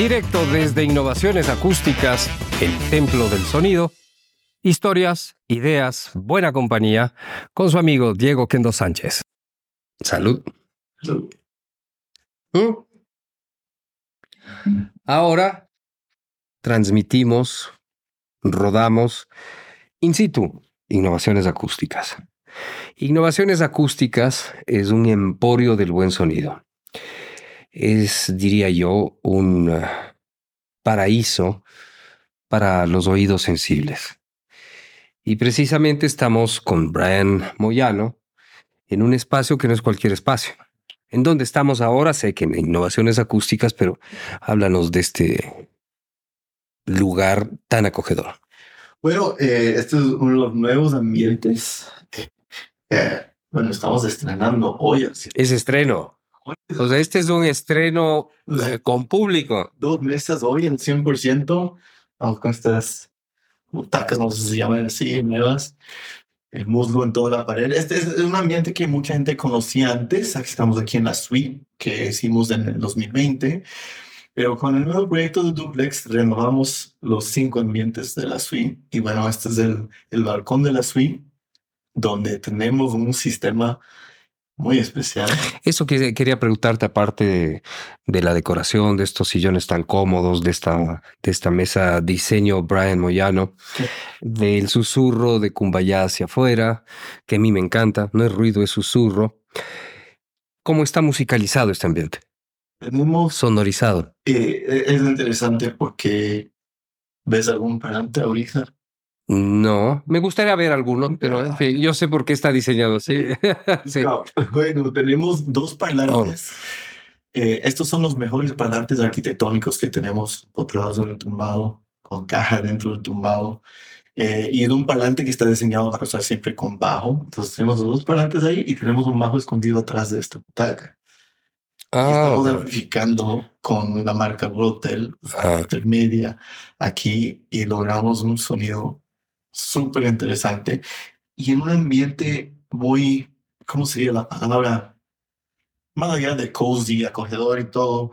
Directo desde Innovaciones Acústicas, el Templo del Sonido. Historias, ideas, buena compañía con su amigo Diego Kendo Sánchez. Salud. Salud. ¿Mm? Ahora transmitimos, rodamos in situ innovaciones acústicas. Innovaciones acústicas es un emporio del buen sonido. Es, diría yo, un uh, paraíso para los oídos sensibles. Y precisamente estamos con Brian Moyano en un espacio que no es cualquier espacio. ¿En dónde estamos ahora? Sé que en innovaciones acústicas, pero háblanos de este lugar tan acogedor. Bueno, eh, este es uno de los nuevos ambientes. Eh, bueno, estamos estrenando hoy. así- Es estreno. O sea, este es un estreno eh, con público. Dos mesas hoy en 100%. Vamos con estas butacas, no sé si se llaman así, nuevas. El musgo en toda la pared. Este es un ambiente que mucha gente conocía antes. Estamos aquí en la suite que hicimos en el 2020. Pero con el nuevo proyecto de Duplex renovamos los cinco ambientes de la suite. Y bueno, este es el, el balcón de la suite, donde tenemos un sistema muy especial. Eso que quería preguntarte, aparte de, de la decoración, de estos sillones tan cómodos, de esta, de esta mesa diseño Brian Moyano, del susurro de Cumbayá hacia afuera, que a mí me encanta, no es ruido, es susurro. ¿Cómo está musicalizado este ambiente? Tenemos, Sonorizado. eh, es interesante porque ves algún parante ahorita. No, me gustaría ver alguno, pero yo sé por qué está diseñado así. Sí. No, Bueno, tenemos dos parlantes. Eh, estos son los mejores parlantes arquitectónicos que tenemos botados en el tumbado, con caja dentro del tumbado. Eh, y es un parlante que está diseñado para usar siempre con bajo. Entonces tenemos dos parlantes ahí y tenemos un bajo escondido atrás de esta butaca. Ah, estamos amplificando con la marca Rotel, Ah. intermedia, aquí y logramos un sonido súper interesante y en un ambiente muy, ¿cómo sería la palabra? Más allá de cozy, acogedor y todo,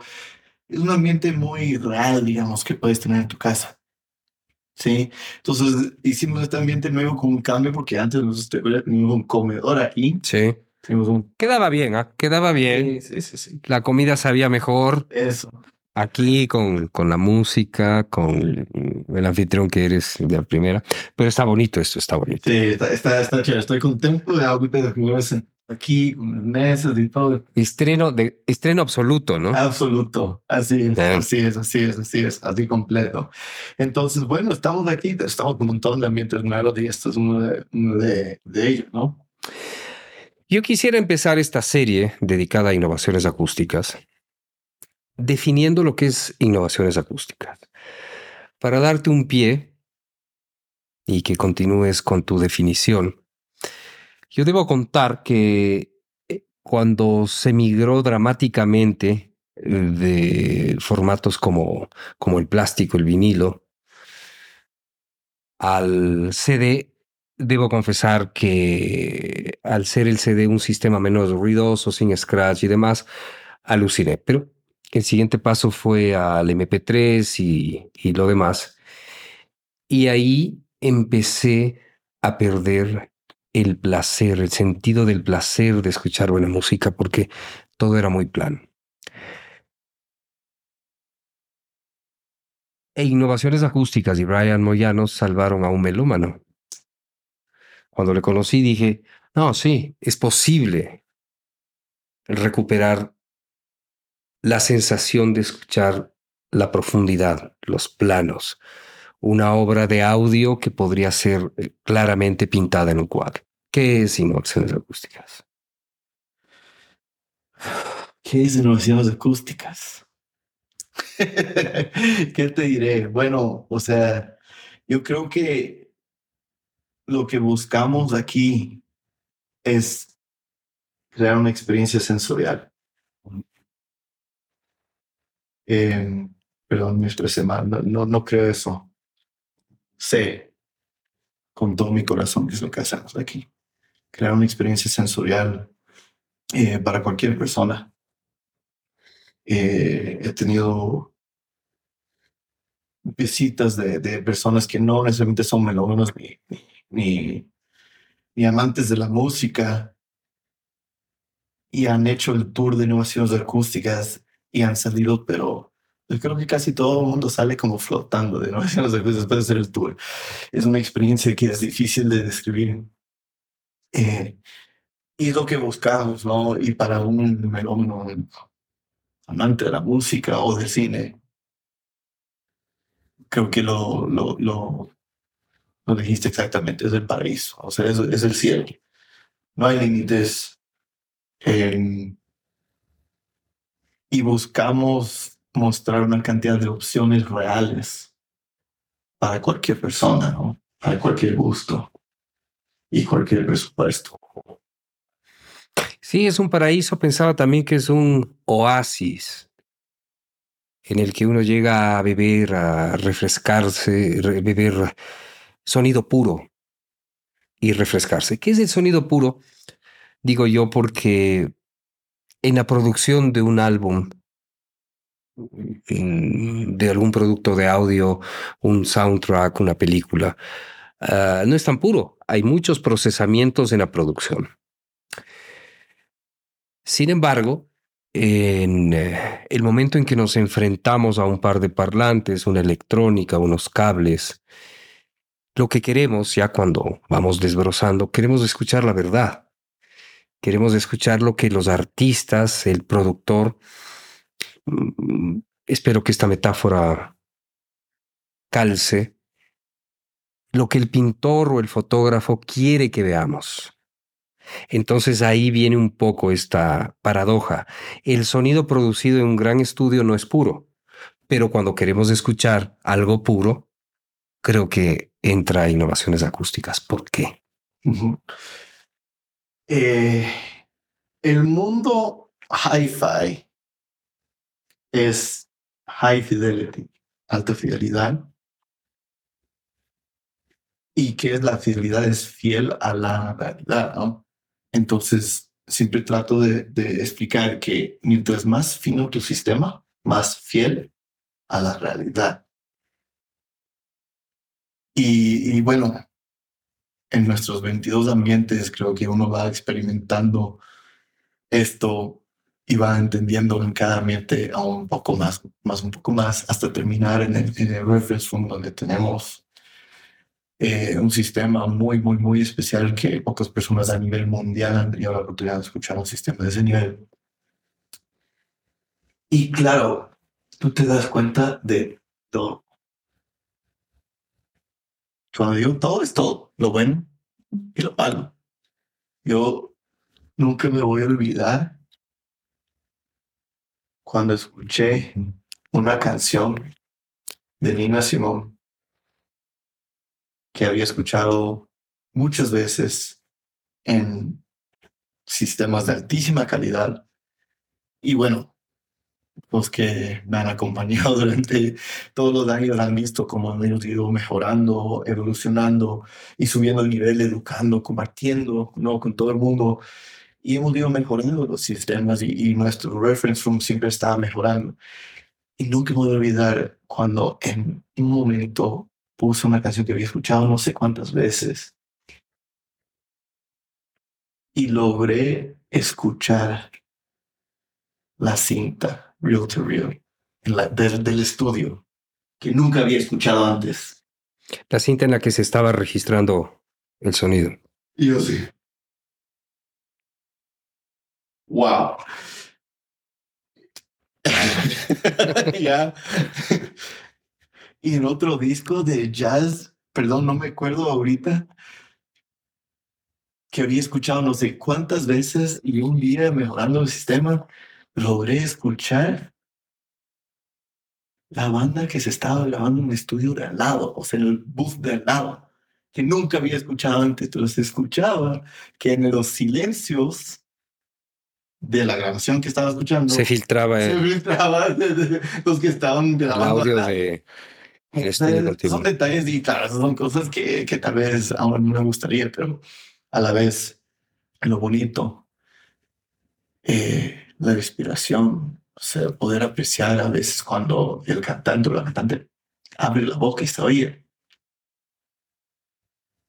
es un ambiente muy real, digamos, que puedes tener en tu casa. Sí, entonces hicimos este ambiente nuevo con un cambio porque antes nosotros teníamos un comedor ahí, sí. teníamos un... Quedaba bien, ¿ah? quedaba bien. Sí, sí, sí, La comida sabía mejor. eso. Aquí con, con la música, con el anfitrión que eres de la primera. Pero está bonito esto, está bonito. Sí, está, está, está chévere. Estoy contento de de jugar aquí con las mesas y todo. Estreno, de, estreno absoluto, ¿no? Absoluto. Así es, Bien. así es, así es, así es, así completo. Entonces, bueno, estamos aquí, estamos con un montón de ambientes nuevos y esto es uno de, uno de, de ellos, ¿no? Yo quisiera empezar esta serie dedicada a innovaciones acústicas, definiendo lo que es innovaciones acústicas. Para darte un pie y que continúes con tu definición, yo debo contar que eh, cuando se migró dramáticamente eh, de formatos como, como el plástico, el vinilo, al CD, debo confesar que al ser el CD un sistema menos ruidoso, sin scratch y demás, aluciné. Pero el siguiente paso fue al MP3 y, lo demás. Y ahí empecé a perder el placer, el sentido del placer de escuchar buena música, porque todo era muy plano. E innovaciones acústicas y Brian Moyano salvaron a un melómano. Cuando le conocí dije, no, sí, es posible recuperar la sensación de escuchar la profundidad, los planos, una obra de audio que podría ser eh, claramente pintada en un cuadro. ¿Qué es innovaciones acústicas? ¿Qué es innovaciones acústicas? ¿Qué te diré? Bueno, o sea, yo creo que lo que buscamos aquí es crear una experiencia sensorial. Eh, perdón, me expresé no, no, no creo eso. Sé con todo mi corazón que es lo que hacemos aquí. Crear una experiencia sensorial eh, para cualquier persona. Eh, he tenido visitas de, de personas que no necesariamente son melómanos ni, ni, ni, amantes de la música y han hecho el tour de innovaciones acústicas y han salido, pero yo creo que casi todo el mundo sale como flotando de innovaciones acústicas después de hacer el tour. Es una experiencia que es difícil de describir. Eh, y lo que buscamos, ¿no? Y para un melómano amante de la música o del cine, creo que lo, lo, lo, lo dijiste exactamente, es el paraíso, o sea, es, es el cielo. No hay límites. Eh, y buscamos mostrar una cantidad de opciones reales para cualquier persona, ¿no? para cualquier gusto y cualquier presupuesto. Sí, es un paraíso. Pensaba también que es un oasis en el que uno llega a beber, a refrescarse, beber sonido puro y refrescarse. ¿Qué es el sonido puro? Digo yo porque en la producción de un álbum, de algún producto de audio, un soundtrack, una película, ah, no es tan puro. Hay muchos procesamientos en la producción. Sin embargo, en eh, el momento en que nos enfrentamos a un par de parlantes, una electrónica, unos cables, lo que queremos, ya cuando vamos desbrozando, queremos escuchar la verdad. Queremos escuchar lo que los artistas, el productor, mm, espero que esta metáfora calce, lo que el pintor o el fotógrafo quiere que veamos. Entonces ahí viene un poco esta paradoja. El sonido producido en un gran estudio no es puro, pero cuando queremos escuchar algo puro, creo que entra innovaciones acústicas. ¿Por qué? Eh, el mundo hi-fi es high fidelity, alta fidelidad. Y que la fidelidad es fiel a la realidad. Entonces, siempre trato de, explicar que mientras más fino tu sistema, más fiel a la realidad. Y, bueno, en nuestros 22 ambientes creo que uno va experimentando esto y va entendiendo en cada ambiente aún un poco más, más un poco más, hasta terminar en el, en el reference room donde tenemos eh, un sistema muy, muy, muy especial que pocas personas a nivel mundial han tenido la oportunidad de escuchar un sistema de ese nivel. Y claro, tú te das cuenta de todo. Cuando digo todo, es todo, lo bueno y lo malo. Yo nunca me voy a olvidar cuando escuché una canción de Nina Simón que había escuchado muchas veces en sistemas de altísima calidad. Y bueno, los que me han acompañado durante todos los años han visto cómo hemos ido mejorando, evolucionando y subiendo el nivel, educando, compartiendo ¿no? con todo el mundo. Y hemos ido mejorando los sistemas y, y nuestro reference room siempre estaba mejorando. Y nunca me voy a olvidar cuando en un momento puse una canción que había escuchado no sé cuántas veces y logré escuchar la cinta Real to Real del estudio que nunca había escuchado antes. La cinta en la que se estaba registrando el sonido. Y yo sí. Wow. ya. Y en otro disco de jazz, perdón, no me acuerdo ahorita, que había escuchado no sé cuántas veces y un día mejorando el sistema, logré escuchar la banda que se estaba grabando en un estudio de al lado, o sea, en el booth de al lado, que nunca había escuchado antes. Entonces escuchaba que en los silencios de la grabación que estaba escuchando se filtraba, se filtraba los que estaban grabando. El audio de son detalles y claro, son cosas que, que tal vez aún no me gustaría, pero a la vez lo bonito, eh, la respiración, o sea, poder apreciar a veces cuando el cantante o la cantante abre la boca y se oye.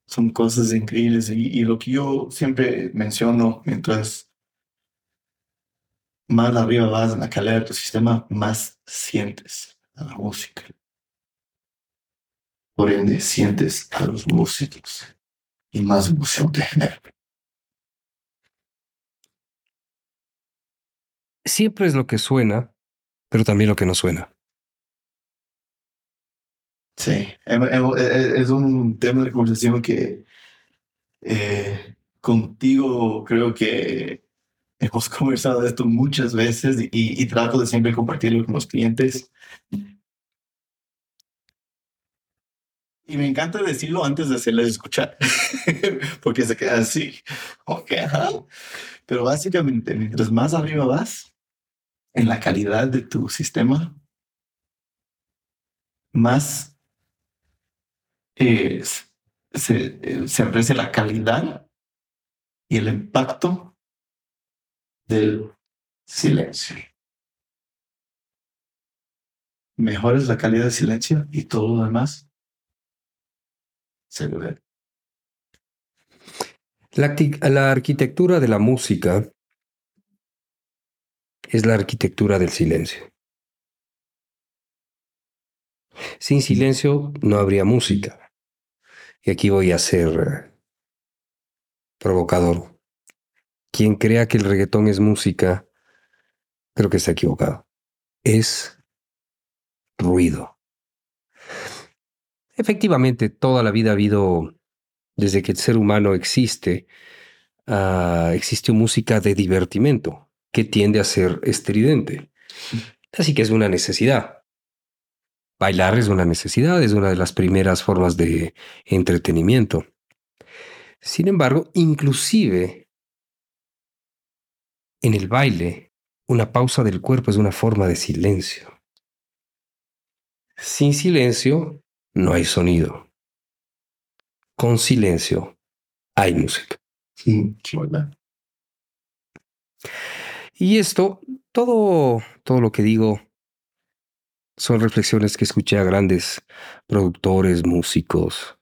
Son cosas increíbles y, lo que yo siempre menciono mientras más arriba vas en la calidad de tu sistema, más sientes a la música. Por ende, sientes a los músicos y más emoción te genera. Siempre es lo que suena, pero también lo que no suena. Sí, es un tema de conversación que eh, contigo creo que hemos conversado de esto muchas veces y, trato de siempre compartirlo con los clientes. Y me encanta decirlo antes de hacerles escuchar, porque se queda así. Ok. Pero básicamente, mientras más arriba vas en la calidad de tu sistema, más eh, se, eh, se aprecia la calidad y el impacto del silencio. Mejores la calidad del silencio y todo lo demás se ve. La, la arquitectura de la música es la arquitectura del silencio. Sin silencio no habría música. Y aquí voy a ser eh, provocador. Quien crea que el reggaetón es música, creo que está equivocado. Es ruido. Efectivamente, toda la vida ha habido, desde que el ser humano existe, ah, existe música de divertimento que tiende a ser estridente. Así que es una necesidad. Bailar es una necesidad, es una de las primeras formas de entretenimiento. Sin embargo, inclusive en el baile, una pausa del cuerpo es una forma de silencio. Sin silencio, no hay sonido. Con silencio, hay música. ¿verdad? Y esto, todo, todo lo que digo, son reflexiones que escuché a grandes productores, músicos,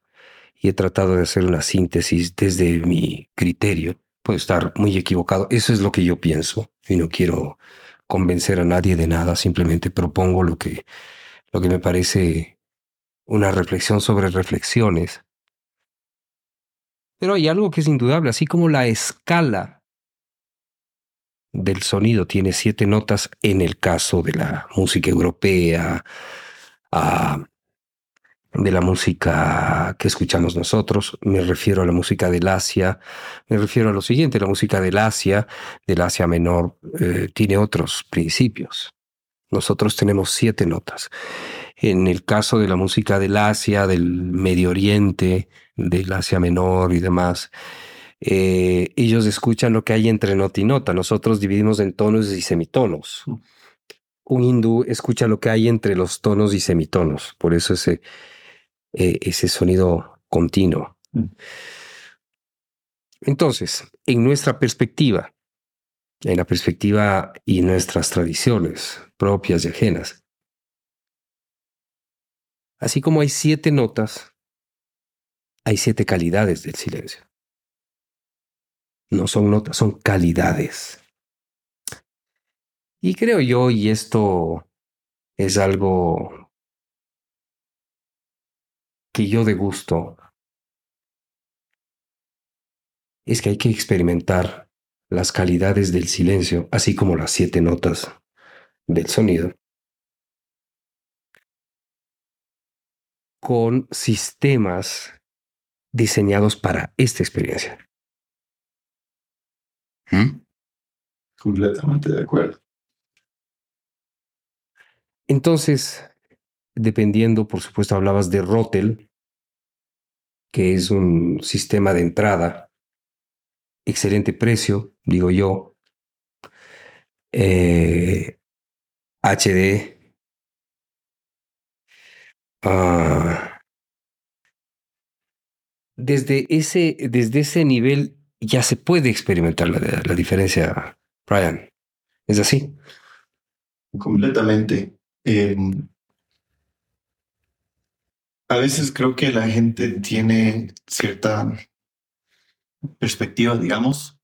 y he tratado de hacer una síntesis desde mi criterio. Puedo estar muy equivocado. Eso es lo que yo pienso y no quiero convencer a nadie de nada. Simplemente propongo lo que, lo que me parece una reflexión sobre reflexiones. Pero hay algo que es indudable, así como la escala del sonido tiene siete notas en el caso de la música europea, de la música que escuchamos nosotros, me refiero a la música del Asia, me refiero a lo siguiente, la música del Asia, del Asia menor, eh, tiene otros principios. Nosotros tenemos siete notas. En el caso de la música del Asia, del Medio Oriente, del Asia menor y demás, eh, ellos escuchan lo que hay entre nota y nota. Nosotros dividimos en tonos y semitonos. Un hindú escucha lo que hay entre los tonos y semitonos. Por eso ese, eh, ese sonido continuo. Mm. Entonces, en nuestra perspectiva, en la perspectiva y nuestras tradiciones propias y ajenas, así como hay siete notas, hay siete calidades del silencio. No son notas, son calidades. Y creo yo, y esto es algo que yo degusto, es que hay que experimentar las calidades del silencio, así como las siete notas del sonido, con sistemas diseñados para esta experiencia. ¿Mm? Completamente de acuerdo. Entonces, dependiendo, por supuesto, hablabas de Rotel, que es un sistema de entrada, excelente precio, digo yo, eh, HD, ah, desde, ese, desde ese nivel ya se puede experimentar la, la diferencia, Brian. ¿Es así? Completamente. Eh, a veces creo que la gente tiene cierta perspectiva, digamos,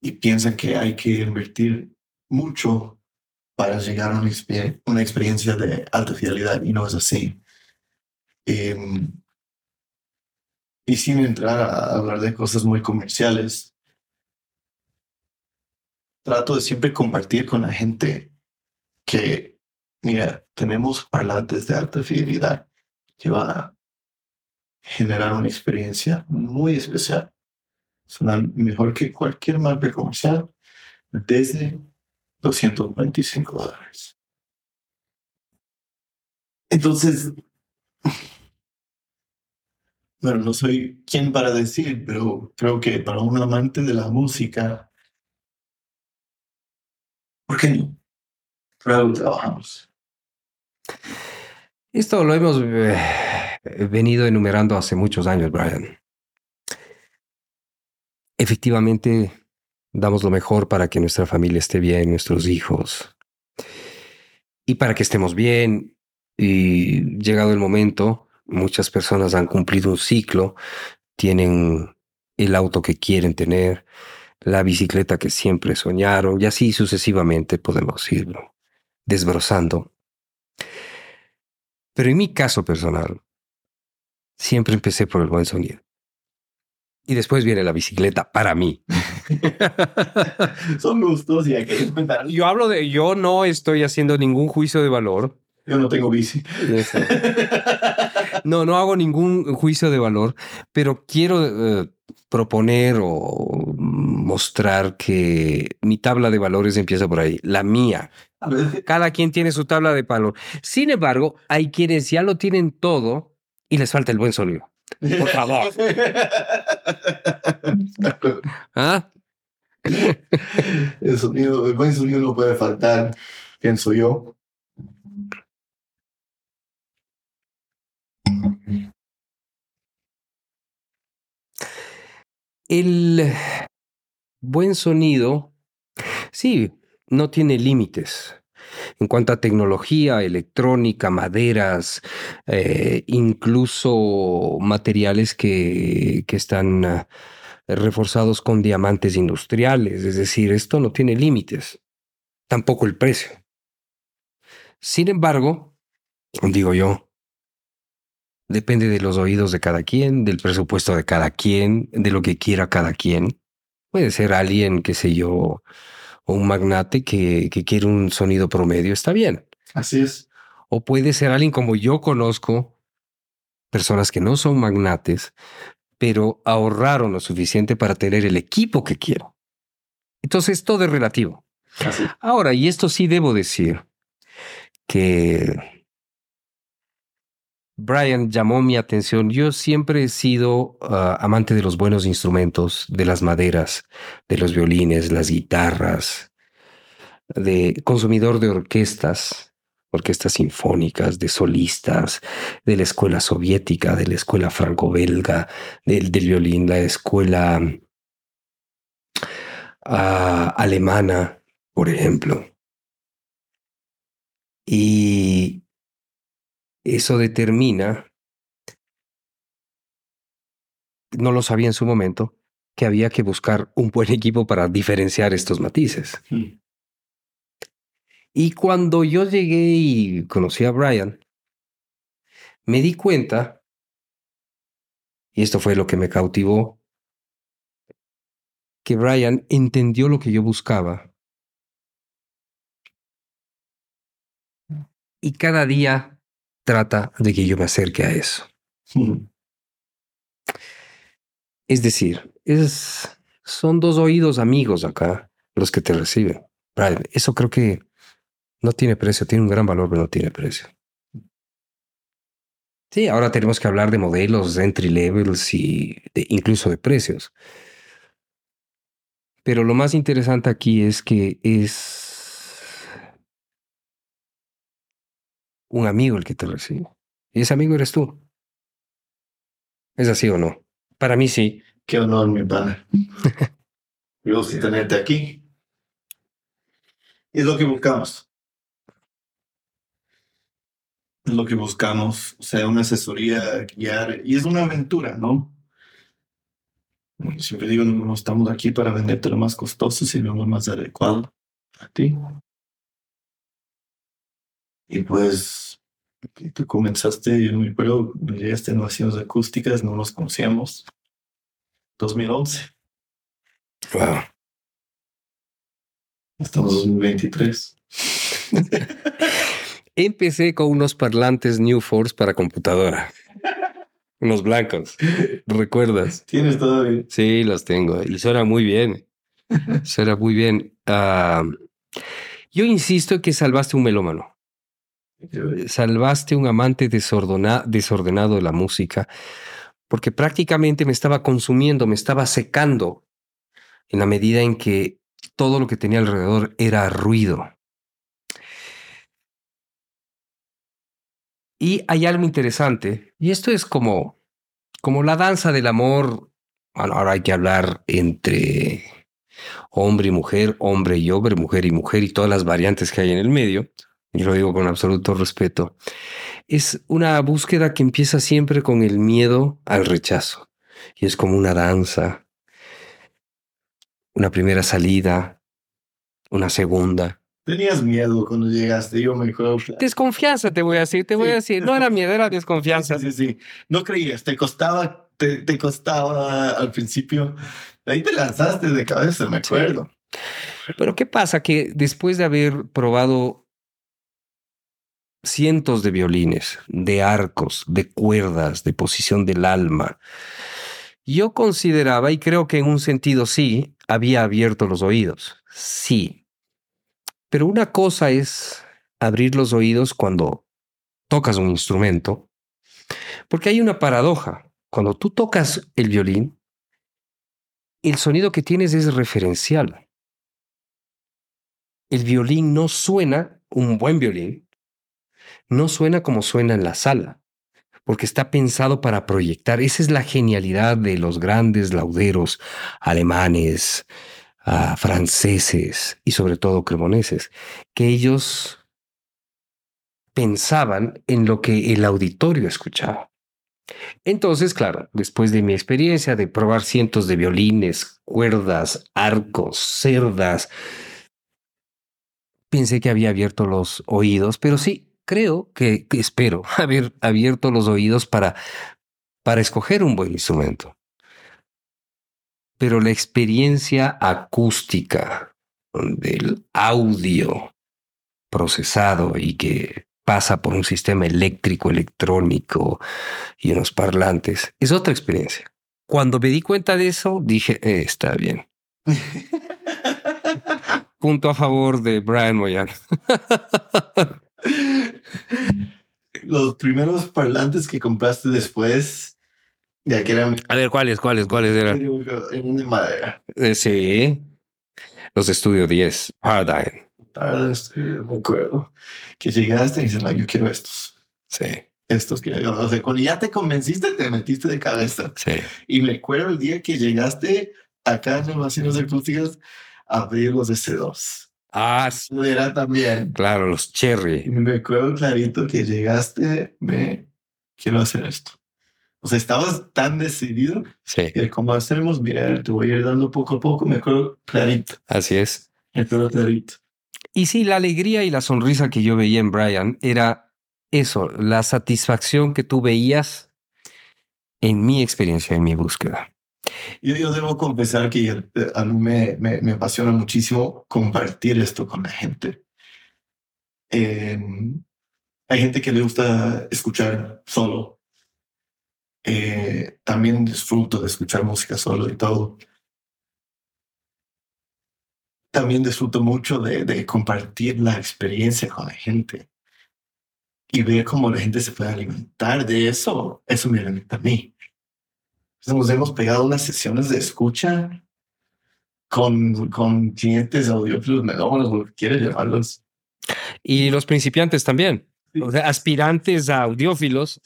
y piensa que hay que invertir mucho para llegar a una, exper- una experiencia de alta fidelidad y no es así. Em, y sin entrar a hablar de cosas muy comerciales, trato de siempre compartir con la gente que, mira, tenemos parlantes de alta fidelidad que van a generar una experiencia muy especial. Suenan mejor que cualquier marca comercial desde 225 dólares. Entonces, bueno, no soy quien para decir, pero creo que para un amante de la música, ¿por qué no? Algo trabajamos. Esto lo hemos eh, venido enumerando hace muchos años, Brian. Efectivamente, damos lo mejor para que nuestra familia esté bien, nuestros hijos, y para que estemos bien. Y llegado el momento, muchas personas han cumplido un ciclo, tienen el auto que quieren tener, la bicicleta que siempre soñaron, y así sucesivamente podemos irlo desbrozando. Pero en mi caso personal, siempre empecé por el buen sonido. Y después viene la bicicleta para mí. Son gustos y hay que. Yo hablo de, yo no estoy haciendo ningún juicio de valor. Yo no tengo bici. No, no hago ningún juicio de valor, pero quiero eh, proponer o mostrar que mi tabla de valores empieza por ahí, la mía. Cada quien tiene su tabla de valor. Sin embargo, hay quienes ya lo tienen todo y les falta el buen sonido. Por favor. ¿Ah? El sonido, el buen sonido no puede faltar, pienso yo. El buen sonido, sí, no tiene límites. En cuanto a tecnología, electrónica, maderas, eh, incluso materiales que, que están ah, reforzados con diamantes industriales. Es decir, esto no tiene límites. Tampoco el precio. Sin embargo, digo yo, depende de los oídos de cada quien, del presupuesto de cada quien, de lo que quiera cada quien. Puede ser alguien, qué sé yo, o un magnate que, que quiere un sonido promedio, está bien. Así es. O puede ser alguien como yo conozco, personas que no son magnates, pero ahorraron lo suficiente para tener el equipo que quiero. Entonces, todo es relativo. Así. Ahora, y esto sí debo decir, que Brian llamó mi atención. Yo siempre he sido ah, amante de los buenos instrumentos, de las maderas, de los violines, las guitarras, de consumidor de orquestas, orquestas sinfónicas, de solistas, de la escuela soviética, de la escuela franco-belga, del, violín, la escuela ah, alemana, por ejemplo. Y eso determina, no lo sabía en su momento, que había que buscar un buen equipo para diferenciar estos matices. Mm. Y cuando yo llegué y conocí a Brian, me di cuenta, y esto fue lo que me cautivó, que Brian entendió lo que yo buscaba. Y cada día trata de que yo me acerque a eso. Es decir, es, son dos oídos amigos acá los que te reciben. Eso creo que no tiene precio, tiene un gran valor, pero no tiene precio. Sí, ahora tenemos que hablar de modelos, de entry levels y de- incluso de precios. Pero lo más interesante aquí es que es un amigo el que te recibe. Y ese amigo eres tú. ¿Es así o no? Para mí sí. Qué honor, mi padre. Me gusta tenerte aquí. Es lo que buscamos. Es lo que buscamos, o sea, una asesoría, guiar, y es una aventura, ¿no? Siempre digo, no estamos aquí para venderte lo más costoso, sino lo más adecuado a ti. Y pues, tú comenzaste, yo no me acuerdo, llegaste en Naciones Acústicas, no nos conocíamos. 2011. Wow. Estamos en 2023. Empecé con unos parlantes New Force para computadora. Unos blancos. ¿Recuerdas? ¿Tienes todavía? Sí, los tengo. Y suena muy bien. Suena muy bien. Ah, yo insisto que salvaste un melómano. Salvaste un amante desordena- desordenado de la música, porque prácticamente me estaba consumiendo, me estaba secando en la medida en que todo lo que tenía alrededor era ruido. Y hay algo interesante, y esto es como, como la danza del amor. Bueno, ahora hay que hablar entre hombre y mujer, hombre y hombre, mujer y mujer, y todas las variantes que hay en el medio. Y lo digo con absoluto respeto. Es una búsqueda que empieza siempre con el miedo al rechazo. Y es como una danza. Una primera salida, una segunda, Tenías miedo cuando llegaste, yo me acuerdo. Desconfianza, te voy a decir, te voy a decir. No era miedo, era desconfianza. Sí, sí, sí. No creías, te costaba, te, te costaba al principio. Ahí te lanzaste de cabeza, me Sí. acuerdo. Pero ¿qué pasa? Que después de haber probado cientos de violines, de arcos, de cuerdas, de posición del alma, yo consideraba, y creo que en un sentido sí, había abierto los oídos. Sí. Pero una cosa es abrir los oídos cuando tocas un instrumento, porque hay una paradoja. Cuando tú tocas el violín, el sonido que tienes es referencial. El violín no suena, un buen violín, no suena como suena en la sala, porque está pensado para proyectar. Esa es la genialidad de los grandes lauderos alemanes, ah, franceses y sobre todo cremoneses, que ellos pensaban en lo que el auditorio escuchaba. Entonces, claro, después de mi experiencia de probar cientos de violines, cuerdas, arcos, cerdas, pensé que había abierto los oídos, pero sí, creo que, que espero haber abierto los oídos para, para escoger un buen instrumento. Pero la experiencia acústica del audio procesado y que pasa por un sistema eléctrico, electrónico y unos parlantes, es otra experiencia. Cuando me di cuenta de eso, dije, "Eh, está bien. Punto a favor de Brian Moyan. Los primeros parlantes que compraste después, ya que eran, A ver, ¿cuáles, cuáles, cuáles eran? eran de madera. Eh, sí. Los Estudio 10, Paradigm. Sí, me acuerdo. Que llegaste y dices, no, yo quiero estos. Sí, Estos que o sea, cuando ya te convenciste, te metiste de cabeza. sí. Y me acuerdo el día que llegaste acá en Almacenes Acústicas a abrir los S2. Ah, sí, Era también. claro, los Y Cherry. me acuerdo clarito que llegaste, me quiero hacer esto. O sea, estabas tan decidido Sí, que como hacemos, mira, te voy a ir dando poco a poco, me acuerdo clarito, así es. me acuerdo clarito. Y sí, la alegría y la sonrisa que yo veía en Brian era eso, la satisfacción que tú veías en mi experiencia, en mi búsqueda. Yo, yo debo confesar que eh, a mí me, me, me apasiona muchísimo compartir esto con la gente. Eh, hay gente que le gusta escuchar solo. Eh, también disfruto de escuchar música solo y todo. También disfruto mucho de, de compartir la experiencia con la gente y ver cómo la gente se puede alimentar de eso. Eso me alimenta a mí. Nos hemos pegado unas sesiones de escucha con, con clientes audiófilos melómanos, lo que quieras llamarlos. Y los principiantes también, Sí. o sea, aspirantes a audiófilos.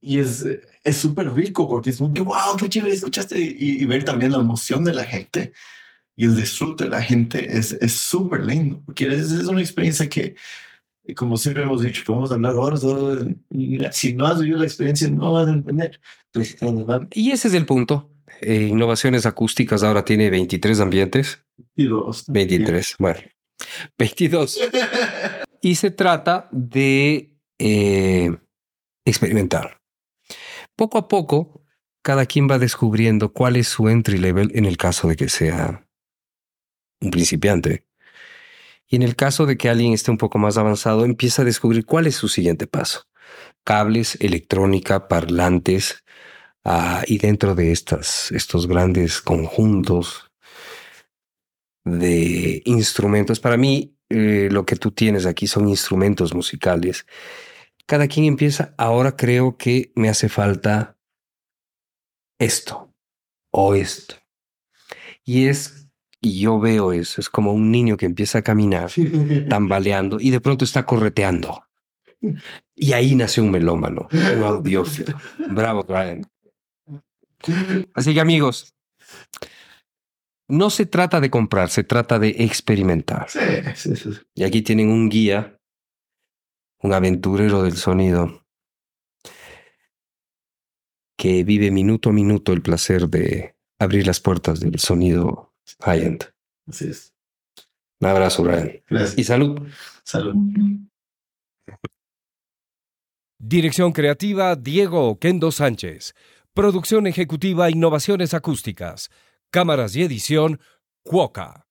Y es es súper rico porque es un wow, qué chévere escuchaste y, y ver también la emoción de la gente y el disfrute de la gente es es súper lindo porque es, es una experiencia que Y como siempre hemos dicho, podemos hablar horas, horas, si no has vivido la experiencia, no vas a entender. Entonces, Y ese es el punto. Eh, innovaciones acústicas ahora tiene 23 ambientes. y dos. 23, bueno, 22. Y se trata de eh, experimentar. Poco a poco, cada quien va descubriendo cuál es su entry level en el caso de que sea un principiante. Y en el caso de que alguien esté un poco más avanzado, empieza a descubrir cuál es su siguiente paso. Cables, electrónica, parlantes, ah, y dentro de estas, estos grandes conjuntos de instrumentos, para mí eh, lo que tú tienes aquí son instrumentos musicales. Cada quien empieza, ahora creo que me hace falta esto o esto. Y es, y yo veo eso, es como un niño que empieza a caminar tambaleando y de pronto está correteando. Y ahí nació un melómano, un audiófilo. Bravo, Brian. Así que amigos, no se trata de comprar, se trata de experimentar. Sí, sí, sí. Y aquí tienen un guía, un aventurero del sonido, que vive minuto a minuto el placer de abrir las puertas del sonido high-end. Así es. Un abrazo, Brian. Gracias. Y salud. Salud. Dirección creativa Diego Oquendo Sánchez. Producción ejecutiva Innovaciones Acústicas. Cámaras y edición Cuoca.